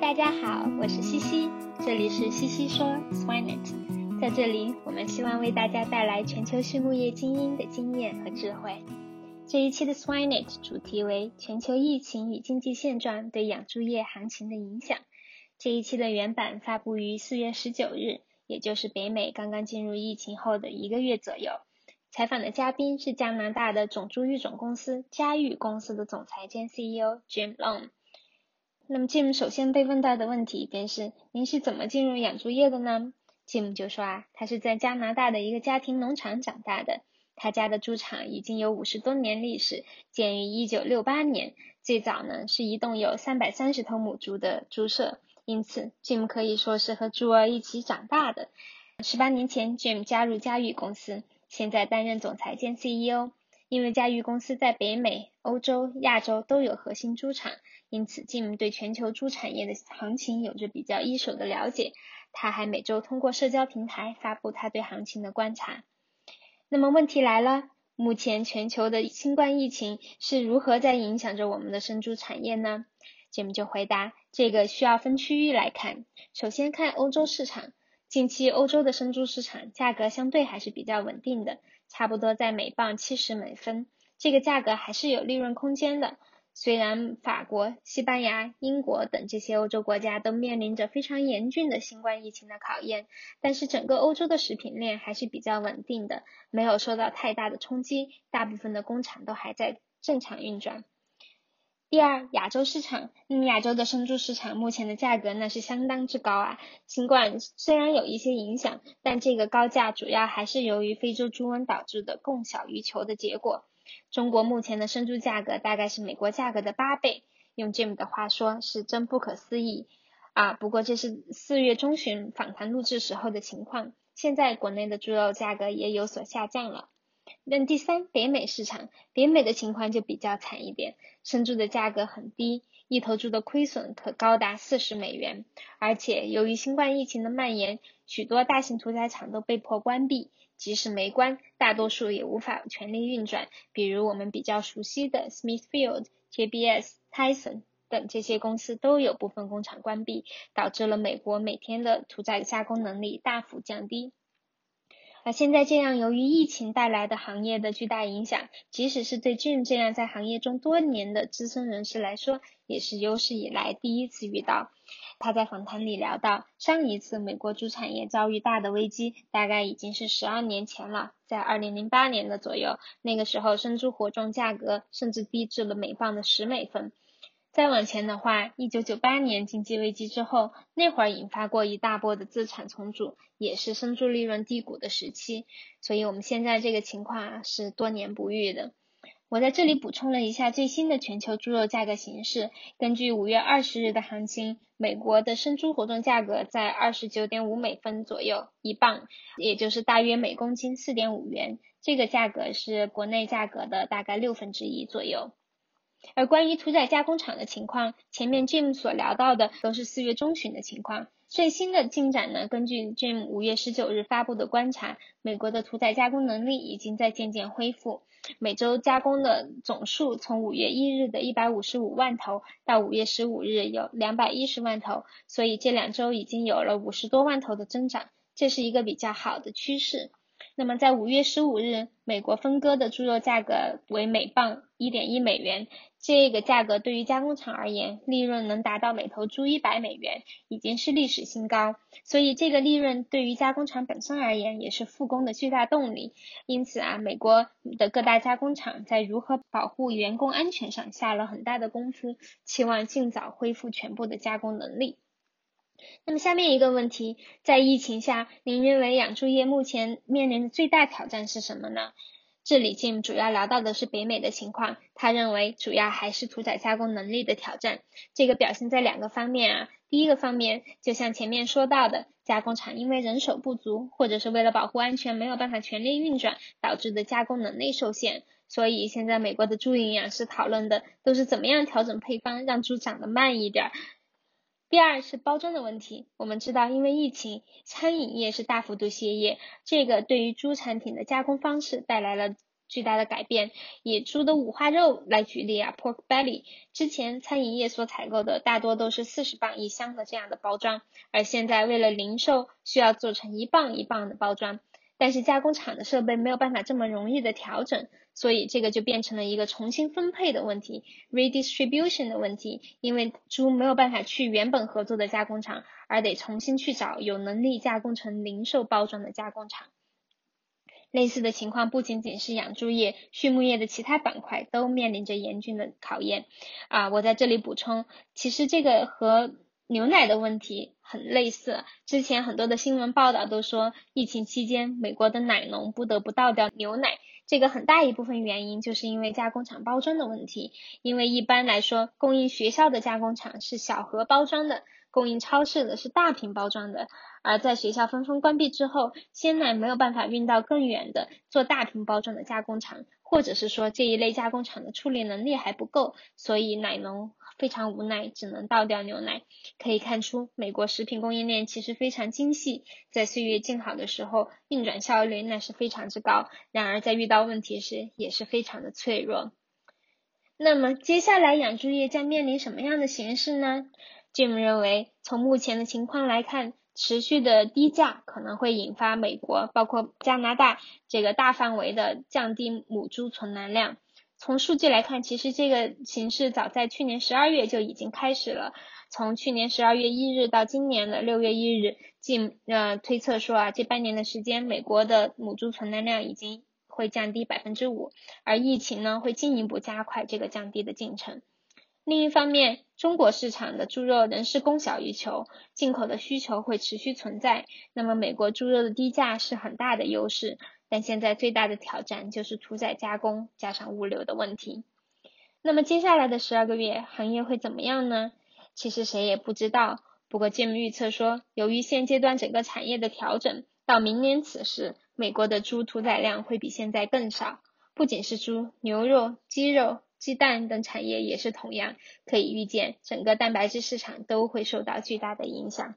大家好，我是西西，这里是西西说 Swinet，在这里我们希望为大家带来全球畜牧业精英的经验和智慧。这一期的 Swinet 主题为全球疫情与经济现状对养猪业行情的影响。这一期的原版发布于四月十九日，也就是北美刚刚进入疫情后的一个月左右。采访的嘉宾是加拿大的种猪育种公司嘉育公司的总裁兼 CEO Jim Long。那么 Jim 首先被问到的问题便是：您是怎么进入养猪业的呢？Jim 就说啊，他是在加拿大的一个家庭农场长大的，他家的猪场已经有五十多年历史，建于一九六八年，最早呢是一栋有三百三十头母猪的猪舍，因此 Jim 可以说是和猪儿一起长大的。十八年前，Jim 加入嘉育公司。现在担任总裁兼 CEO，因为嘉裕公司在北美、欧洲、亚洲都有核心猪场，因此 Jim 对全球猪产业的行情有着比较一手的了解。他还每周通过社交平台发布他对行情的观察。那么问题来了，目前全球的新冠疫情是如何在影响着我们的生猪产业呢？Jim 就回答，这个需要分区域来看。首先看欧洲市场。近期欧洲的生猪市场价格相对还是比较稳定的，差不多在每磅七十美分，这个价格还是有利润空间的。虽然法国、西班牙、英国等这些欧洲国家都面临着非常严峻的新冠疫情的考验，但是整个欧洲的食品链还是比较稳定的，没有受到太大的冲击，大部分的工厂都还在正常运转。第二，亚洲市场，嗯，亚洲的生猪市场目前的价格那是相当之高啊。新冠虽然有一些影响，但这个高价主要还是由于非洲猪瘟导致的供小于求的结果。中国目前的生猪价格大概是美国价格的八倍，用 Jim 的话说是真不可思议啊。不过这是四月中旬访谈录制时候的情况，现在国内的猪肉价格也有所下降了。那第三，北美市场，北美的情况就比较惨一点，生猪的价格很低，一头猪的亏损可高达四十美元，而且由于新冠疫情的蔓延，许多大型屠宰场都被迫关闭，即使没关，大多数也无法全力运转。比如我们比较熟悉的 Smithfield、JBS、Tyson 等这些公司都有部分工厂关闭，导致了美国每天的屠宰加工能力大幅降低。而现在这样，由于疫情带来的行业的巨大影响，即使是对 Jim 这样在行业中多年的资深人士来说，也是有史以来第一次遇到。他在访谈里聊到，上一次美国猪产业遭遇大的危机，大概已经是十二年前了，在二零零八年的左右，那个时候生猪活种价格甚至低至了每磅的十美分。再往前的话，一九九八年经济危机之后，那会儿引发过一大波的资产重组，也是生猪利润低谷的时期。所以，我们现在这个情况啊是多年不遇的。我在这里补充了一下最新的全球猪肉价格形势。根据五月二十日的行情，美国的生猪活动价格在二十九点五美分左右一磅，也就是大约每公斤四点五元。这个价格是国内价格的大概六分之一左右。而关于屠宰加工厂的情况，前面 Jim 所聊到的都是四月中旬的情况。最新的进展呢？根据 Jim 五月十九日发布的观察，美国的屠宰加工能力已经在渐渐恢复，每周加工的总数从五月一日的一百五十五万头到五月十五日有两百一十万头，所以这两周已经有了五十多万头的增长，这是一个比较好的趋势。那么在五月十五日，美国分割的猪肉价格为每磅一点一美元，这个价格对于加工厂而言，利润能达到每头猪一百美元，已经是历史新高。所以这个利润对于加工厂本身而言，也是复工的巨大动力。因此啊，美国的各大加工厂在如何保护员工安全上下了很大的功夫，期望尽早恢复全部的加工能力。那么下面一个问题，在疫情下，您认为养猪业目前面临的最大挑战是什么呢？这里 Jim 主要聊到的是北美的情况，他认为主要还是屠宰加工能力的挑战。这个表现在两个方面啊，第一个方面，就像前面说到的，加工厂因为人手不足，或者是为了保护安全没有办法全力运转，导致的加工能力受限。所以现在美国的猪营养师讨论的都是怎么样调整配方，让猪长得慢一点儿。第二是包装的问题。我们知道，因为疫情，餐饮业是大幅度歇业，这个对于猪产品的加工方式带来了巨大的改变。以猪的五花肉来举例啊，pork belly，之前餐饮业所采购的大多都是四十磅一箱的这样的包装，而现在为了零售，需要做成一磅一磅的包装。但是加工厂的设备没有办法这么容易的调整，所以这个就变成了一个重新分配的问题，redistribution 的问题。因为猪没有办法去原本合作的加工厂，而得重新去找有能力加工成零售包装的加工厂。类似的情况不仅仅是养猪业，畜牧业的其他板块都面临着严峻的考验。啊，我在这里补充，其实这个和牛奶的问题很类似，之前很多的新闻报道都说，疫情期间美国的奶农不得不倒掉牛奶，这个很大一部分原因就是因为加工厂包装的问题。因为一般来说，供应学校的加工厂是小盒包装的，供应超市的是大瓶包装的。而在学校纷纷关闭之后，鲜奶没有办法运到更远的做大瓶包装的加工厂，或者是说这一类加工厂的处理能力还不够，所以奶农非常无奈，只能倒掉牛奶。可以看出，美国食品供应链其实非常精细，在岁月静好的时候，运转效率那是非常之高；然而在遇到问题时，也是非常的脆弱。那么接下来养猪业将面临什么样的形势呢？Jim 认为，从目前的情况来看。持续的低价可能会引发美国，包括加拿大这个大范围的降低母猪存栏量。从数据来看，其实这个形势早在去年十二月就已经开始了。从去年十二月一日到今年的六月一日，近呃推测说啊，这半年的时间，美国的母猪存栏量已经会降低百分之五，而疫情呢会进一步加快这个降低的进程。另一方面，中国市场的猪肉仍是供小于求，进口的需求会持续存在。那么，美国猪肉的低价是很大的优势，但现在最大的挑战就是屠宰加工加上物流的问题。那么，接下来的十二个月，行业会怎么样呢？其实谁也不知道。不过，节目预测说，由于现阶段整个产业的调整，到明年此时，美国的猪屠宰量会比现在更少。不仅是猪、牛肉、鸡肉。鸡蛋等产业也是同样，可以预见整个蛋白质市场都会受到巨大的影响。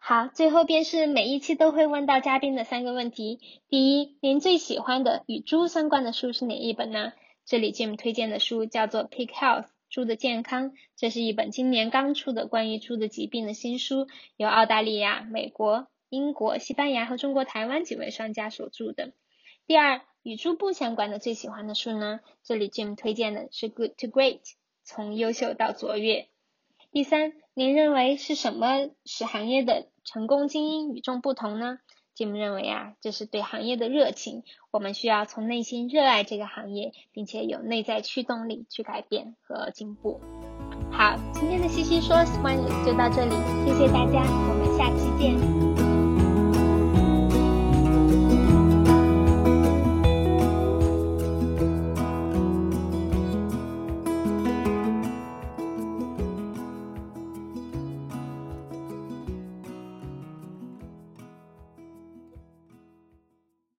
好，最后便是每一期都会问到嘉宾的三个问题：第一，您最喜欢的与猪相关的书是哪一本呢？这里 Jim 推荐的书叫做《Pig Health》猪的健康，这是一本今年刚出的关于猪的疾病的新书，由澳大利亚、美国、英国、西班牙和中国台湾几位商家所著的。第二。与猪不相关的最喜欢的书呢？这里 Jim 推荐的是《Good to Great》，从优秀到卓越。第三，您认为是什么使行业的成功精英与众不同呢？Jim 认为啊，这是对行业的热情。我们需要从内心热爱这个行业，并且有内在驱动力去改变和进步。好，今天的西西说 Smile 就到这里，谢谢大家，我们下期见。